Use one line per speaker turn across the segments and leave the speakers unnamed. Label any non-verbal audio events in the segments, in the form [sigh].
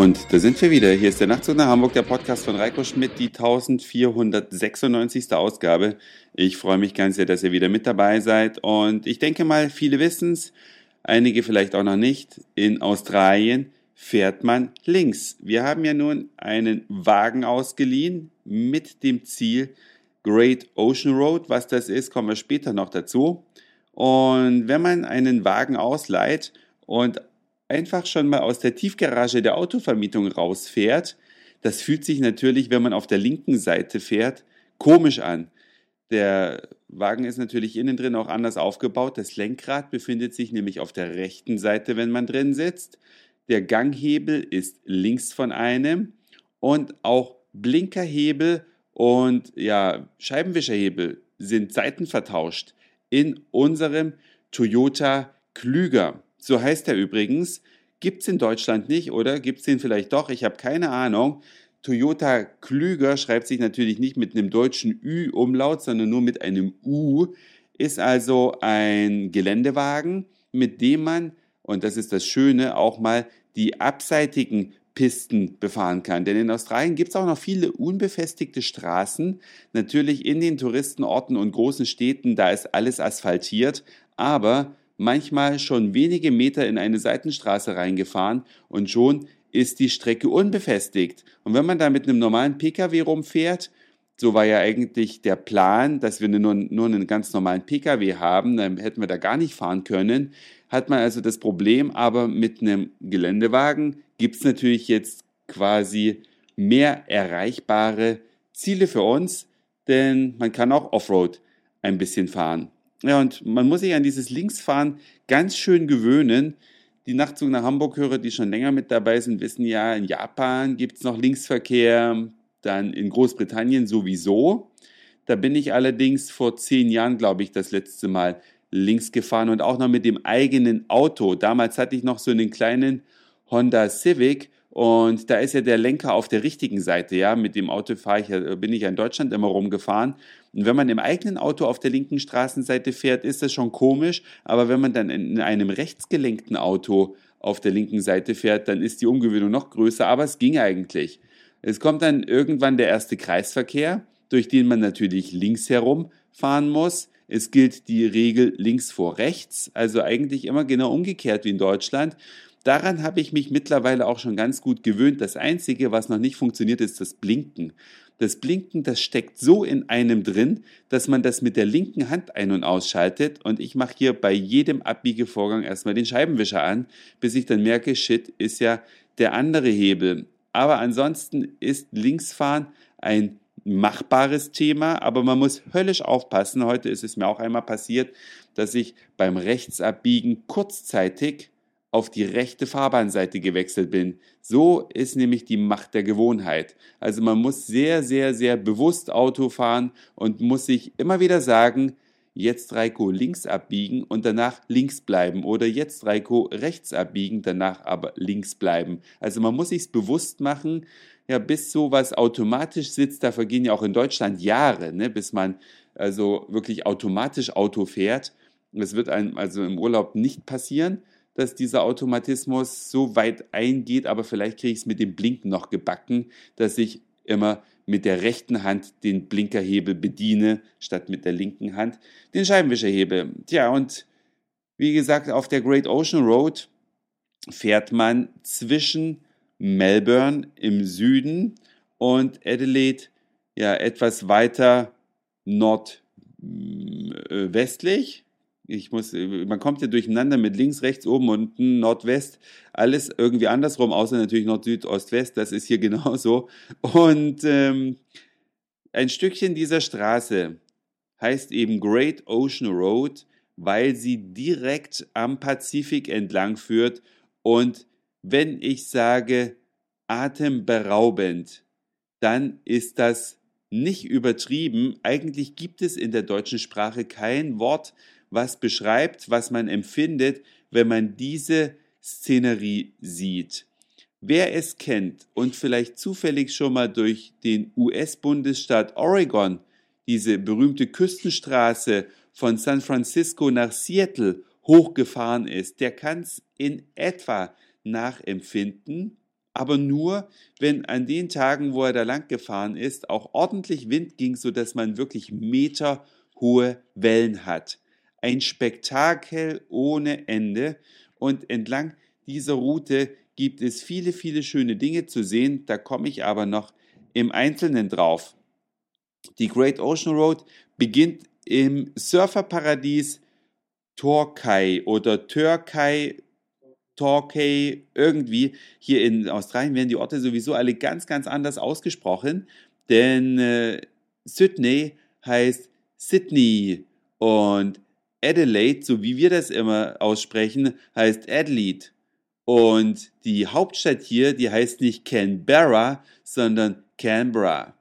Und da sind wir wieder. Hier ist der Nachtzug nach Hamburg, der Podcast von Reiko Schmidt, die 1496. Ausgabe. Ich freue mich ganz sehr, dass ihr wieder mit dabei seid. Und ich denke mal, viele wissen es, einige vielleicht auch noch nicht. In Australien fährt man links. Wir haben ja nun einen Wagen ausgeliehen mit dem Ziel Great Ocean Road. Was das ist, kommen wir später noch dazu. Und wenn man einen Wagen ausleiht und einfach schon mal aus der Tiefgarage der Autovermietung rausfährt, das fühlt sich natürlich, wenn man auf der linken Seite fährt, komisch an. Der Wagen ist natürlich innen drin auch anders aufgebaut. Das Lenkrad befindet sich nämlich auf der rechten Seite, wenn man drin sitzt. Der Ganghebel ist links von einem und auch Blinkerhebel und ja, Scheibenwischerhebel sind seitenvertauscht in unserem Toyota Klüger. So heißt er übrigens. Gibt es in Deutschland nicht oder gibt es den vielleicht doch? Ich habe keine Ahnung. Toyota Klüger schreibt sich natürlich nicht mit einem deutschen Ü-Umlaut, sondern nur mit einem U. Ist also ein Geländewagen, mit dem man, und das ist das Schöne, auch mal die abseitigen Pisten befahren kann. Denn in Australien gibt es auch noch viele unbefestigte Straßen. Natürlich in den Touristenorten und großen Städten, da ist alles asphaltiert. Aber manchmal schon wenige Meter in eine Seitenstraße reingefahren und schon ist die Strecke unbefestigt. Und wenn man da mit einem normalen Pkw rumfährt, so war ja eigentlich der Plan, dass wir nur, nur einen ganz normalen Pkw haben, dann hätten wir da gar nicht fahren können, hat man also das Problem, aber mit einem Geländewagen gibt es natürlich jetzt quasi mehr erreichbare Ziele für uns, denn man kann auch Offroad ein bisschen fahren. Ja, und man muss sich an dieses Linksfahren ganz schön gewöhnen. Die Nachtzug nach Hamburg-Hörer, die schon länger mit dabei sind, wissen ja, in Japan gibt es noch Linksverkehr, dann in Großbritannien sowieso. Da bin ich allerdings vor zehn Jahren, glaube ich, das letzte Mal links gefahren und auch noch mit dem eigenen Auto. Damals hatte ich noch so einen kleinen Honda Civic und da ist ja der Lenker auf der richtigen Seite, ja. Mit dem Auto fahre ich, bin ich ja in Deutschland immer rumgefahren. Und wenn man im eigenen Auto auf der linken Straßenseite fährt, ist das schon komisch. Aber wenn man dann in einem rechtsgelenkten Auto auf der linken Seite fährt, dann ist die Umgewöhnung noch größer. Aber es ging eigentlich. Es kommt dann irgendwann der erste Kreisverkehr, durch den man natürlich links herum fahren muss. Es gilt die Regel links vor rechts, also eigentlich immer genau umgekehrt wie in Deutschland. Daran habe ich mich mittlerweile auch schon ganz gut gewöhnt. Das Einzige, was noch nicht funktioniert, ist das Blinken. Das Blinken, das steckt so in einem drin, dass man das mit der linken Hand ein- und ausschaltet. Und ich mache hier bei jedem Abbiegevorgang erstmal den Scheibenwischer an, bis ich dann merke, shit, ist ja der andere Hebel. Aber ansonsten ist Linksfahren ein machbares Thema, aber man muss höllisch aufpassen. Heute ist es mir auch einmal passiert, dass ich beim Rechtsabbiegen kurzzeitig auf die rechte Fahrbahnseite gewechselt bin. So ist nämlich die Macht der Gewohnheit. Also man muss sehr, sehr, sehr bewusst Auto fahren und muss sich immer wieder sagen, jetzt Reiko links abbiegen und danach links bleiben oder jetzt Reiko rechts abbiegen, danach aber links bleiben. Also man muss sich's bewusst machen, ja, bis sowas automatisch sitzt, da vergehen ja auch in Deutschland Jahre, ne, bis man also wirklich automatisch Auto fährt. Das wird einem also im Urlaub nicht passieren dass dieser Automatismus so weit eingeht, aber vielleicht kriege ich es mit dem Blinken noch gebacken, dass ich immer mit der rechten Hand den Blinkerhebel bediene, statt mit der linken Hand den Scheibenwischerhebel. Tja, und wie gesagt, auf der Great Ocean Road fährt man zwischen Melbourne im Süden und Adelaide ja etwas weiter nordwestlich ich muss, man kommt ja durcheinander mit links, rechts, oben, unten, Nordwest, alles irgendwie andersrum, außer natürlich Nord, Süd, Ost, West, das ist hier [laughs] genauso. Und ähm, ein Stückchen dieser Straße heißt eben Great Ocean Road, weil sie direkt am Pazifik entlang führt und wenn ich sage atemberaubend, dann ist das nicht übertrieben. Eigentlich gibt es in der deutschen Sprache kein Wort, was beschreibt, was man empfindet, wenn man diese Szenerie sieht. Wer es kennt und vielleicht zufällig schon mal durch den US-Bundesstaat Oregon diese berühmte Küstenstraße von San Francisco nach Seattle hochgefahren ist, der kann es in etwa nachempfinden. aber nur, wenn an den Tagen, wo er da lang gefahren ist, auch ordentlich Wind ging, sodass man wirklich meterhohe Wellen hat. Ein Spektakel ohne Ende und entlang dieser Route gibt es viele, viele schöne Dinge zu sehen, da komme ich aber noch im Einzelnen drauf. Die Great Ocean Road beginnt im Surferparadies Torquay oder Türkei Torquay, irgendwie. Hier in Australien werden die Orte sowieso alle ganz, ganz anders ausgesprochen, denn äh, Sydney heißt Sydney und Adelaide, so wie wir das immer aussprechen, heißt Adelaide. Und die Hauptstadt hier, die heißt nicht Canberra, sondern Canberra.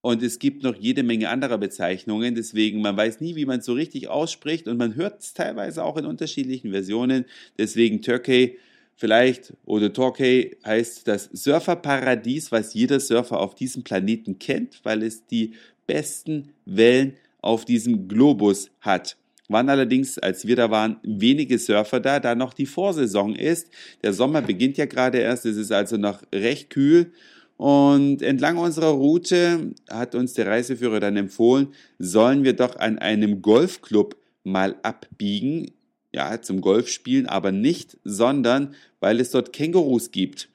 Und es gibt noch jede Menge anderer Bezeichnungen, deswegen man weiß nie, wie man es so richtig ausspricht und man hört es teilweise auch in unterschiedlichen Versionen. Deswegen Turkey vielleicht oder Torquay heißt das Surferparadies, was jeder Surfer auf diesem Planeten kennt, weil es die besten Wellen auf diesem Globus hat. Waren allerdings, als wir da waren, wenige Surfer da, da noch die Vorsaison ist. Der Sommer beginnt ja gerade erst, es ist also noch recht kühl und entlang unserer Route hat uns der Reiseführer dann empfohlen, sollen wir doch an einem Golfclub mal abbiegen. Ja, zum Golfspielen, aber nicht, sondern weil es dort Kängurus gibt.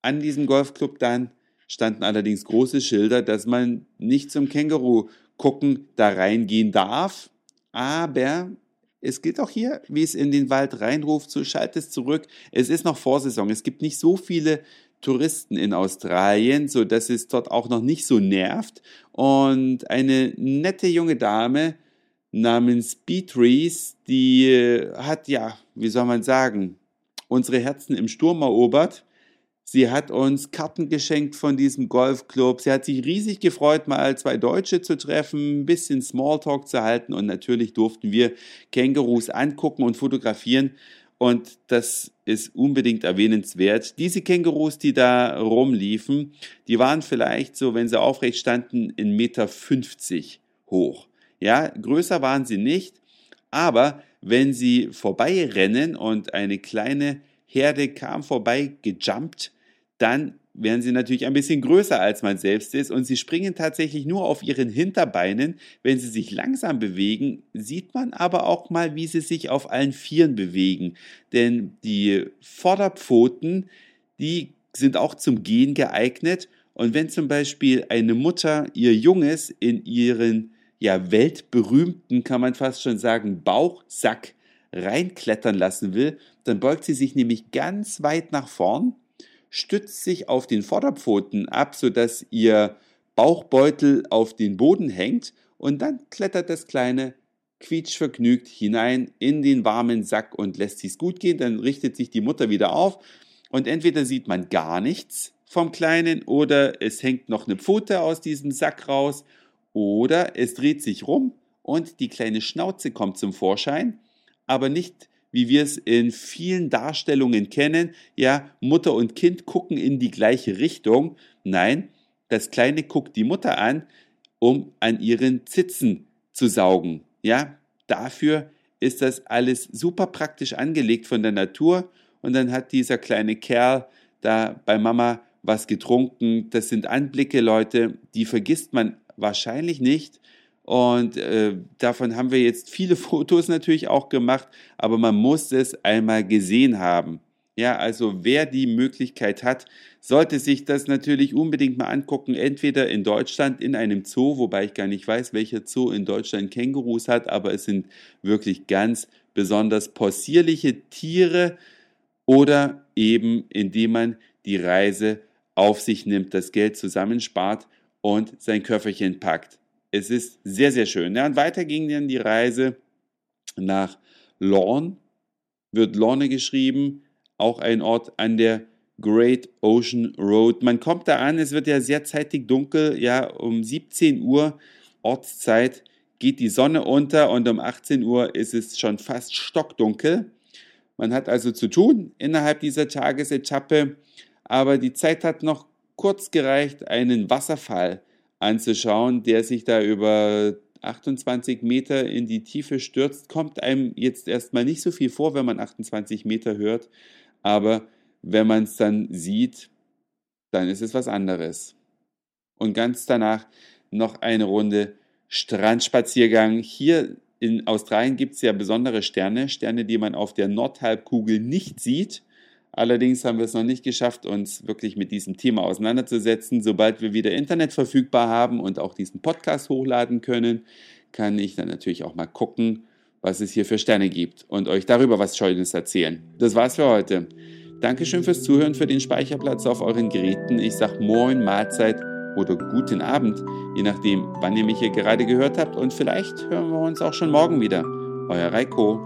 An diesem Golfclub dann standen allerdings große Schilder, dass man nicht zum Känguru gucken da reingehen darf. Aber es gilt auch hier, wie es in den Wald reinruft, so schalt es zurück. Es ist noch Vorsaison. Es gibt nicht so viele Touristen in Australien, so dass es dort auch noch nicht so nervt. Und eine nette junge Dame namens Beatrice, die äh, hat ja, wie soll man sagen, unsere Herzen im Sturm erobert. Sie hat uns Karten geschenkt von diesem Golfclub. Sie hat sich riesig gefreut, mal zwei Deutsche zu treffen, ein bisschen Smalltalk zu halten und natürlich durften wir Kängurus angucken und fotografieren. Und das ist unbedingt erwähnenswert. Diese Kängurus, die da rumliefen, die waren vielleicht so, wenn sie aufrecht standen, in Meter 50 hoch. Ja, größer waren sie nicht, aber wenn sie vorbeirennen und eine kleine Herde kam vorbei gejumpt, dann werden sie natürlich ein bisschen größer als man selbst ist und sie springen tatsächlich nur auf ihren Hinterbeinen. Wenn sie sich langsam bewegen, sieht man aber auch mal, wie sie sich auf allen Vieren bewegen. Denn die Vorderpfoten, die sind auch zum Gehen geeignet. Und wenn zum Beispiel eine Mutter ihr Junges in ihren ja, weltberühmten, kann man fast schon sagen, Bauchsack reinklettern lassen will, dann beugt sie sich nämlich ganz weit nach vorn stützt sich auf den Vorderpfoten ab, sodass ihr Bauchbeutel auf den Boden hängt und dann klettert das kleine quietschvergnügt hinein in den warmen Sack und lässt sich's gut gehen, dann richtet sich die Mutter wieder auf und entweder sieht man gar nichts vom Kleinen oder es hängt noch eine Pfote aus diesem Sack raus oder es dreht sich rum und die kleine Schnauze kommt zum Vorschein, aber nicht wie wir es in vielen Darstellungen kennen, ja, Mutter und Kind gucken in die gleiche Richtung. Nein, das Kleine guckt die Mutter an, um an ihren Zitzen zu saugen. Ja, dafür ist das alles super praktisch angelegt von der Natur. Und dann hat dieser kleine Kerl da bei Mama was getrunken. Das sind Anblicke, Leute, die vergisst man wahrscheinlich nicht. Und äh, davon haben wir jetzt viele [laughs] Fotos natürlich auch gemacht, aber man muss es einmal gesehen haben. Ja, also wer die Möglichkeit hat, sollte sich das natürlich unbedingt mal angucken, entweder in Deutschland in einem Zoo, wobei ich gar nicht weiß, welcher Zoo in Deutschland Kängurus hat, aber es sind wirklich ganz besonders possierliche Tiere oder eben indem man die Reise auf sich nimmt, das Geld zusammenspart und sein Köfferchen packt. Es ist sehr, sehr schön. Ja, und weiter ging dann die Reise nach Lorne, wird Lorne geschrieben, auch ein Ort an der Great Ocean Road. Man kommt da an, es wird ja sehr zeitig dunkel, ja, um 17 Uhr Ortszeit geht die Sonne unter und um 18 Uhr ist es schon fast stockdunkel. Man hat also zu tun innerhalb dieser Tagesetappe, aber die Zeit hat noch kurz gereicht, einen Wasserfall anzuschauen, der sich da über 28 Meter in die Tiefe stürzt, kommt einem jetzt erstmal nicht so viel vor, wenn man 28 Meter hört. Aber wenn man es dann sieht, dann ist es was anderes. Und ganz danach noch eine Runde Strandspaziergang. Hier in Australien gibt es ja besondere Sterne, Sterne, die man auf der Nordhalbkugel nicht sieht. Allerdings haben wir es noch nicht geschafft, uns wirklich mit diesem Thema auseinanderzusetzen. Sobald wir wieder Internet verfügbar haben und auch diesen Podcast hochladen können, kann ich dann natürlich auch mal gucken, was es hier für Sterne gibt und euch darüber was Schönes erzählen. Das war's für heute. Dankeschön fürs Zuhören, für den Speicherplatz auf euren Geräten. Ich sag Moin, Mahlzeit oder guten Abend, je nachdem, wann ihr mich hier gerade gehört habt. Und vielleicht hören wir uns auch schon morgen wieder. Euer Reiko.